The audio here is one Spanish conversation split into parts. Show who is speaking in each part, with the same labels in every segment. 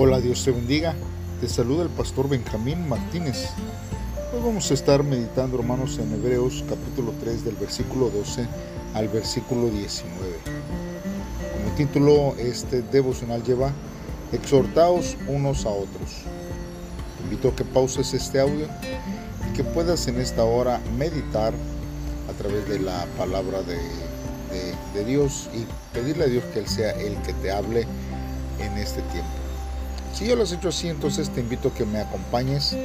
Speaker 1: Hola, Dios te bendiga. Te saluda el pastor Benjamín Martínez. Hoy vamos a estar meditando, hermanos, en Hebreos capítulo 3 del versículo 12 al versículo 19. Como título, este devocional lleva Exhortaos unos a otros. Te invito a que pauses este audio y que puedas en esta hora meditar a través de la palabra de, de, Dios y pedirle a Dios que Él sea el que te hable en este tiempo. Si yo lo has hecho así, entonces te invito a que me acompañes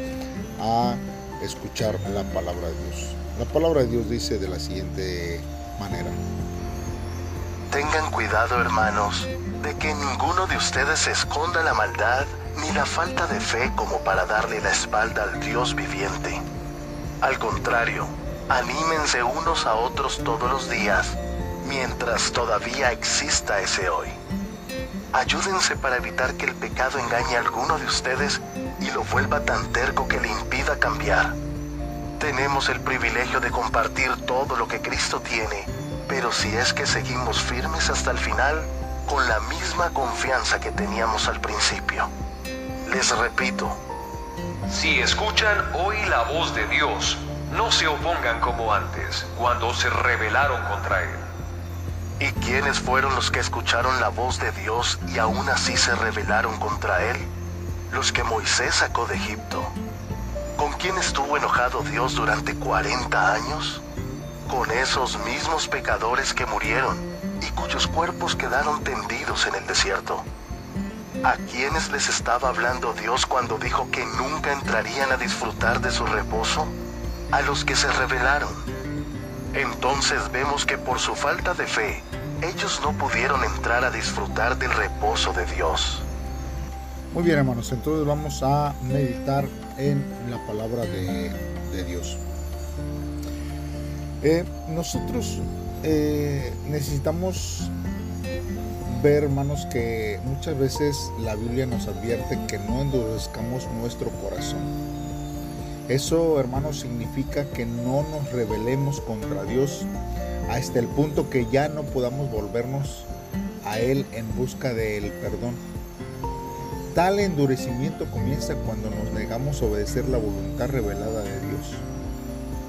Speaker 1: a escuchar la palabra de Dios. La palabra de Dios dice de la siguiente manera.
Speaker 2: Tengan cuidado, hermanos, de que ninguno de ustedes esconda la maldad ni la falta de fe como para darle la espalda al Dios viviente. Al contrario, anímense unos a otros todos los días, mientras todavía exista ese hoy. Ayúdense para evitar que el pecado engañe a alguno de ustedes y lo vuelva tan terco que le impida cambiar. Tenemos el privilegio de compartir todo lo que Cristo tiene, pero si es que seguimos firmes hasta el final, con la misma confianza que teníamos al principio. Les repito,
Speaker 3: Si escuchan hoy la voz de Dios, no se opongan como antes, cuando se rebelaron contra Él.
Speaker 2: ¿Y quiénes fueron los que escucharon la voz de Dios y aún así se rebelaron contra Él? Los que Moisés sacó de Egipto. ¿Con quién estuvo enojado Dios durante 40 años? Con esos mismos pecadores que murieron y cuyos cuerpos quedaron tendidos en el desierto. ¿A quiénes les estaba hablando Dios cuando dijo que nunca entrarían a disfrutar de su reposo? A los que se rebelaron. Entonces vemos que por su falta de fe, ellos no pudieron entrar a disfrutar del reposo de Dios.
Speaker 1: Muy bien, hermanos, entonces vamos a meditar en la palabra de, Dios. Eh, nosotros eh, necesitamos ver, hermanos, que muchas veces la Biblia nos advierte que no endurezcamos nuestro corazón. Eso, hermanos, significa que no nos rebelemos contra Dios hasta el punto que ya no podamos volvernos a Él en busca del perdón. Tal endurecimiento comienza cuando nos negamos a obedecer la voluntad revelada de Dios.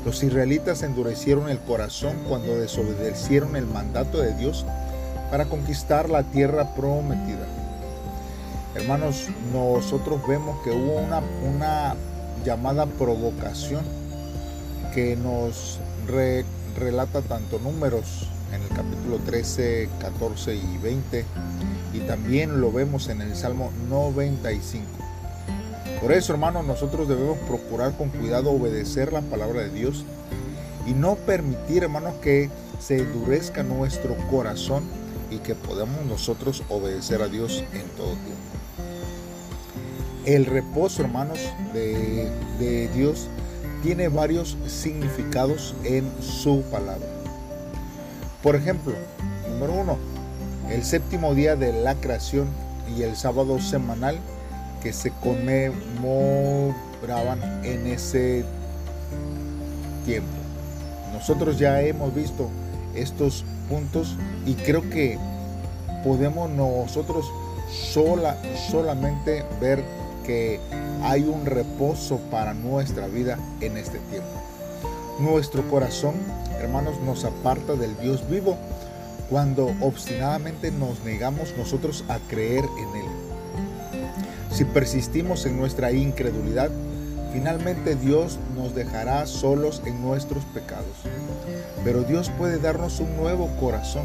Speaker 1: Los israelitas endurecieron el corazón cuando desobedecieron el mandato de Dios para conquistar la tierra prometida. Hermanos, nosotros vemos que hubo una, llamada provocación que nos re, relata tanto números en el capítulo 13, 14 y 20 y también lo vemos en el Salmo 95. Por eso, hermanos, nosotros debemos procurar con cuidado obedecer la palabra de Dios y no permitir, hermanos, que se endurezca nuestro corazón y que podamos nosotros obedecer a Dios en todo tiempo. El reposo, hermanos, de, de, Dios tiene varios significados en su palabra. Por ejemplo, número uno, el séptimo día de la creación y el sábado semanal que se conmemoraban en ese tiempo. Nosotros ya hemos visto estos puntos y creo que podemos nosotros sola, solamente ver que hay un reposo para nuestra vida en este tiempo. Nuestro corazón, hermanos, nos aparta del Dios vivo cuando obstinadamente nos negamos nosotros a creer en Él. Si persistimos en nuestra incredulidad, finalmente Dios nos dejará solos en nuestros pecados. Pero Dios puede darnos un nuevo corazón,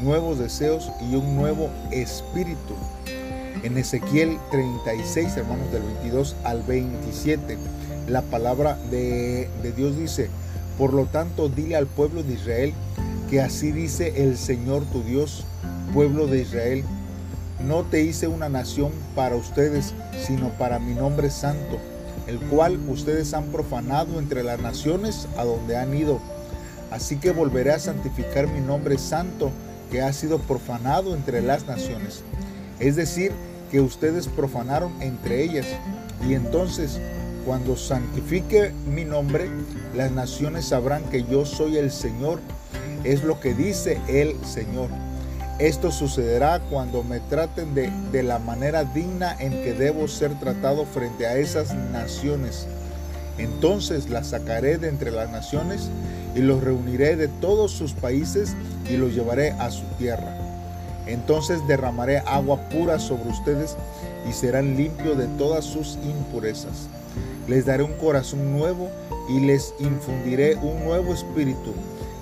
Speaker 1: nuevos deseos y un nuevo espíritu en Ezequiel 36, hermanos, del 22 al 27, la palabra de, de Dios dice, por lo tanto, dile al pueblo de Israel que así dice el Señor tu Dios, pueblo de Israel, no te hice una nación para ustedes, sino para mi nombre santo, el cual ustedes han profanado entre las naciones a donde han ido. Así que volveré a santificar mi nombre santo, que ha sido profanado entre las naciones. Es decir, que ustedes profanaron entre ellas. Y entonces, cuando santifique mi nombre, las naciones sabrán que yo soy el Señor. Es lo que dice el Señor. Esto sucederá cuando me traten de, de la manera digna en que debo ser tratado frente a esas naciones. Entonces las sacaré de entre las naciones y los reuniré de todos sus países y los llevaré a su tierra. Entonces derramaré agua pura sobre ustedes y serán limpios de todas sus impurezas. Les daré un corazón nuevo y les infundiré un nuevo espíritu.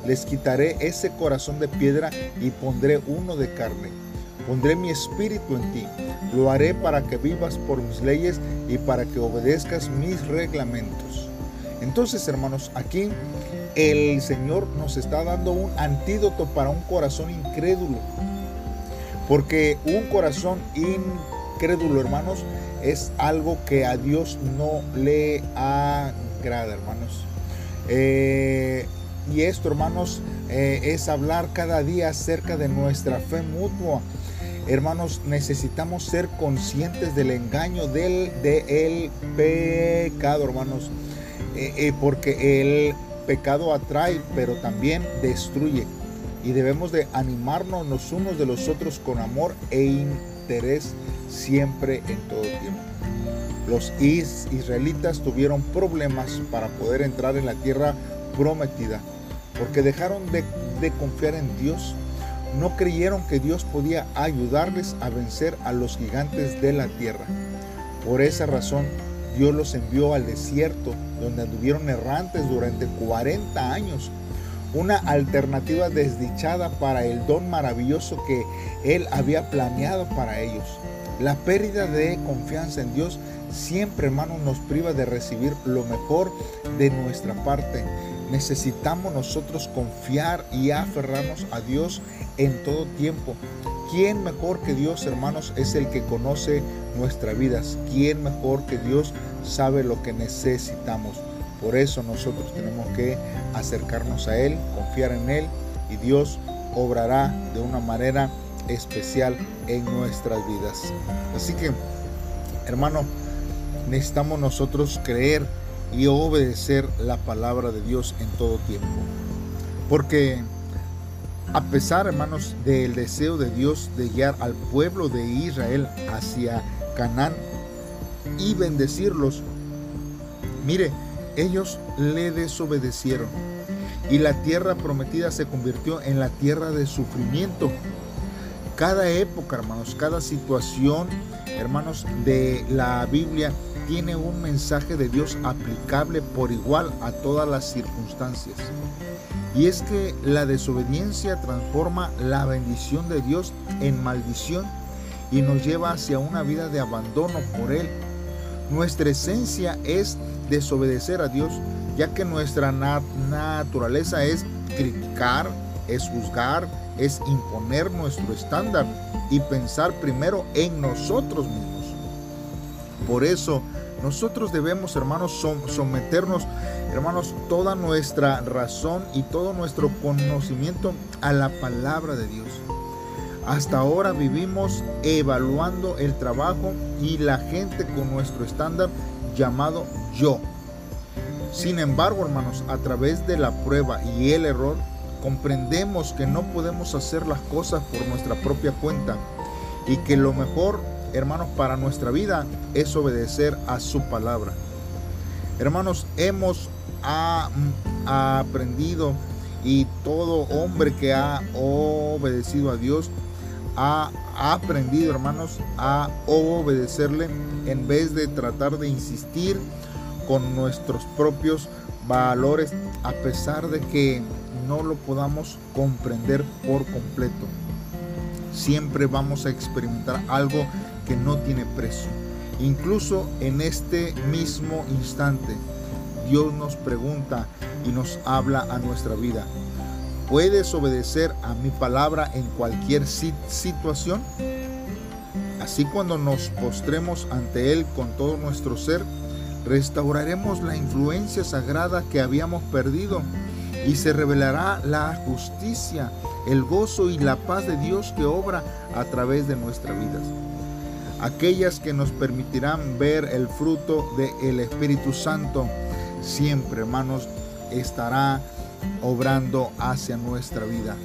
Speaker 1: Les quitaré ese corazón de piedra y pondré uno de carne. Pondré mi espíritu en ti. Lo haré para que vivas por mis leyes y para que obedezcas mis reglamentos. Entonces, hermanos, aquí el Señor nos está dando un antídoto para un corazón incrédulo. Porque un corazón incrédulo, hermanos, es algo que a Dios no le agrada, hermanos. Eh, y esto, hermanos, eh, es hablar cada día acerca de nuestra fe mutua. Hermanos, necesitamos ser conscientes del engaño del, el pecado, hermanos. Eh, porque el pecado atrae, pero también destruye. Y debemos de animarnos los unos de los otros con amor e interés siempre en todo tiempo. Los israelitas tuvieron problemas para poder entrar en la tierra prometida porque dejaron de, de confiar en Dios. No creyeron que Dios podía ayudarles a vencer a los gigantes de la tierra. Por esa razón, Dios los envió al desierto, donde anduvieron errantes durante 40 años. Una alternativa desdichada para el don maravilloso que Él había planeado para ellos. La pérdida de confianza en Dios siempre, hermanos, nos priva de recibir lo mejor de nuestra parte. Necesitamos nosotros confiar y aferrarnos a Dios en todo tiempo. ¿Quién mejor que Dios, hermanos, es el que conoce nuestras vidas? ¿Quién mejor que Dios sabe lo que necesitamos? Por eso nosotros tenemos que acercarnos a Él, confiar en Él y Dios obrará de una manera especial en nuestras vidas. Así que, hermano, necesitamos nosotros creer y obedecer la palabra de Dios en todo tiempo. Porque a pesar, hermanos, del deseo de Dios de guiar al pueblo de Israel hacia Canaán y bendecirlos, mire, ellos le desobedecieron y la tierra prometida se convirtió en la tierra de sufrimiento cada época, hermanos, cada situación, hermanos, de la Biblia tiene un mensaje de Dios aplicable por igual a todas las circunstancias. Y es que la desobediencia transforma la bendición de Dios en maldición y nos lleva hacia una vida de abandono por Él. Nuestra esencia es desobedecer a Dios, ya que nuestra naturaleza es criticar, es juzgar, es imponer nuestro estándar y pensar primero en nosotros mismos. Por eso nosotros debemos, hermanos, someternos, hermanos, toda nuestra razón y todo nuestro conocimiento a la palabra de Dios. Hasta ahora vivimos evaluando el trabajo y la gente con nuestro estándar llamado yo. Sin embargo, hermanos, a través de la prueba y el error, comprendemos que no podemos hacer las cosas por nuestra propia cuenta y que lo mejor, hermanos, para nuestra vida es obedecer a su palabra. Hermanos, hemos aprendido y todo hombre que ha obedecido a Dios ha aprendido, hermanos, a obedecerle en vez de tratar de insistir con nuestros propios valores, a pesar de que no lo podamos comprender por completo. Siempre vamos a experimentar algo que no tiene precio. Incluso en este mismo instante, Dios nos pregunta y nos habla a nuestra vida. ¿Puedes obedecer a mi palabra en cualquier situación? Así cuando nos postremos ante Él con todo nuestro ser, restauraremos la influencia sagrada que habíamos perdido y se revelará la justicia, el gozo y la paz de Dios que obra a través de nuestras vidas. Aquellas que nos permitirán ver el fruto del Espíritu Santo siempre, hermanos, estará obrando hacia nuestra vida.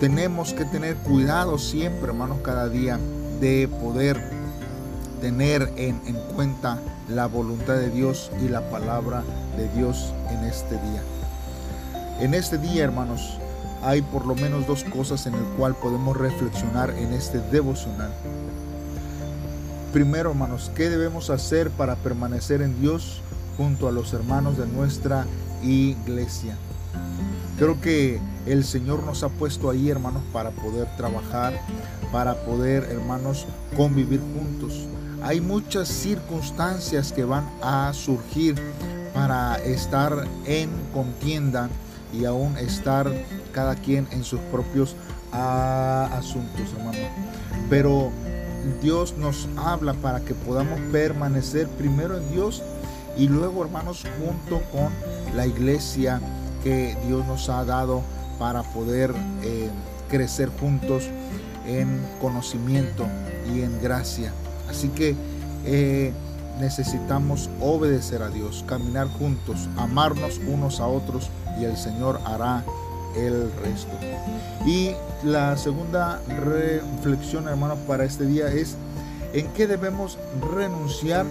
Speaker 1: tenemos que tener cuidado siempre, hermanos, cada día de poder tener en, en, cuenta la voluntad de Dios y la palabra de Dios en este día. En este día, hermanos, hay por lo menos dos cosas en el cual podemos reflexionar en este devocional. Primero, hermanos, ¿qué debemos hacer para permanecer en Dios junto a los hermanos de nuestra iglesia? Creo que el Señor nos ha puesto ahí, hermanos, para poder trabajar, para poder, hermanos, convivir juntos. Hay muchas circunstancias que van a surgir para estar en contienda y aún estar cada quien en sus propios ah, asuntos, hermano. Pero Dios nos habla para que podamos permanecer primero en Dios y luego, hermanos, junto con la iglesia que Dios nos ha dado para poder eh, crecer juntos en conocimiento y en gracia. Así que eh, necesitamos obedecer a Dios, caminar juntos, amarnos unos a otros y el Señor hará el resto. Y la segunda reflexión, hermanos, para este día es en qué debemos renunciar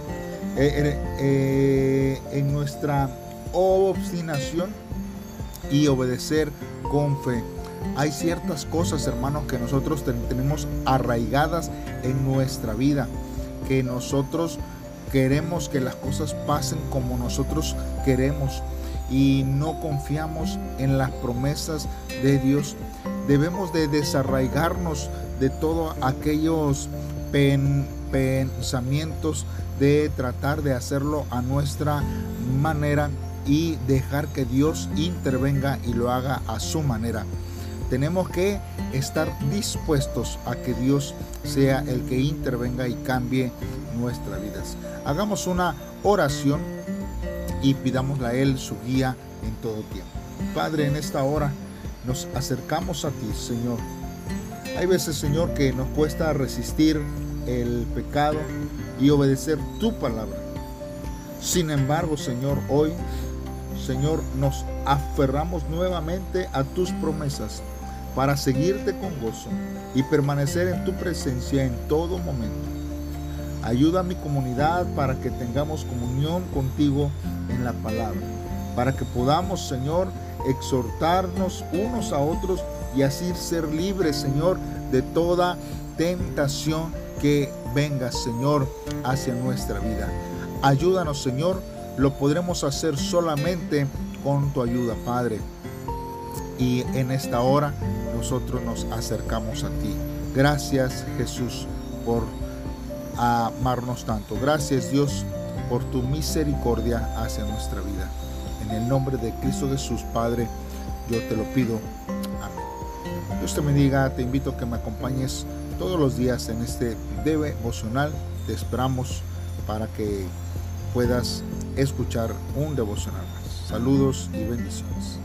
Speaker 1: eh, en nuestra obstinación y obedecer con fe. Hay ciertas cosas, hermanos, que nosotros tenemos arraigadas en nuestra vida, que nosotros queremos que las cosas pasen como nosotros queremos y no confiamos en las promesas de Dios. Debemos de desarraigarnos de todos aquellos pensamientos de tratar de hacerlo a nuestra manera y dejar que Dios intervenga y lo haga a su manera. Tenemos que estar dispuestos a que Dios sea el que intervenga y cambie nuestras vidas. Hagamos una oración y pidámosle a Él su guía en todo tiempo. Padre, en esta hora nos acercamos a ti, Señor. Hay veces, Señor, que nos cuesta resistir el pecado y obedecer tu palabra. Sin embargo, Señor, hoy, Señor, nos aferramos nuevamente a tus promesas para seguirte con gozo y permanecer en tu presencia en todo momento. Ayuda a mi comunidad para que tengamos comunión contigo en la palabra, para que podamos, Señor, exhortarnos unos a otros y así ser libres, Señor, de toda tentación que venga, Señor, hacia nuestra vida. Ayúdanos, Señor, lo podremos hacer solamente con tu ayuda, Padre. Y en esta hora nosotros nos acercamos a ti. Gracias, Jesús, por amarnos tanto. Gracias Dios por tu misericordia hacia nuestra vida. En el nombre de Cristo Jesús, Padre, yo te lo pido. Amén. Dios te bendiga, te invito a que me acompañes todos los días en este devocional. Te esperamos para que puedas escuchar un devocional más. Saludos y bendiciones.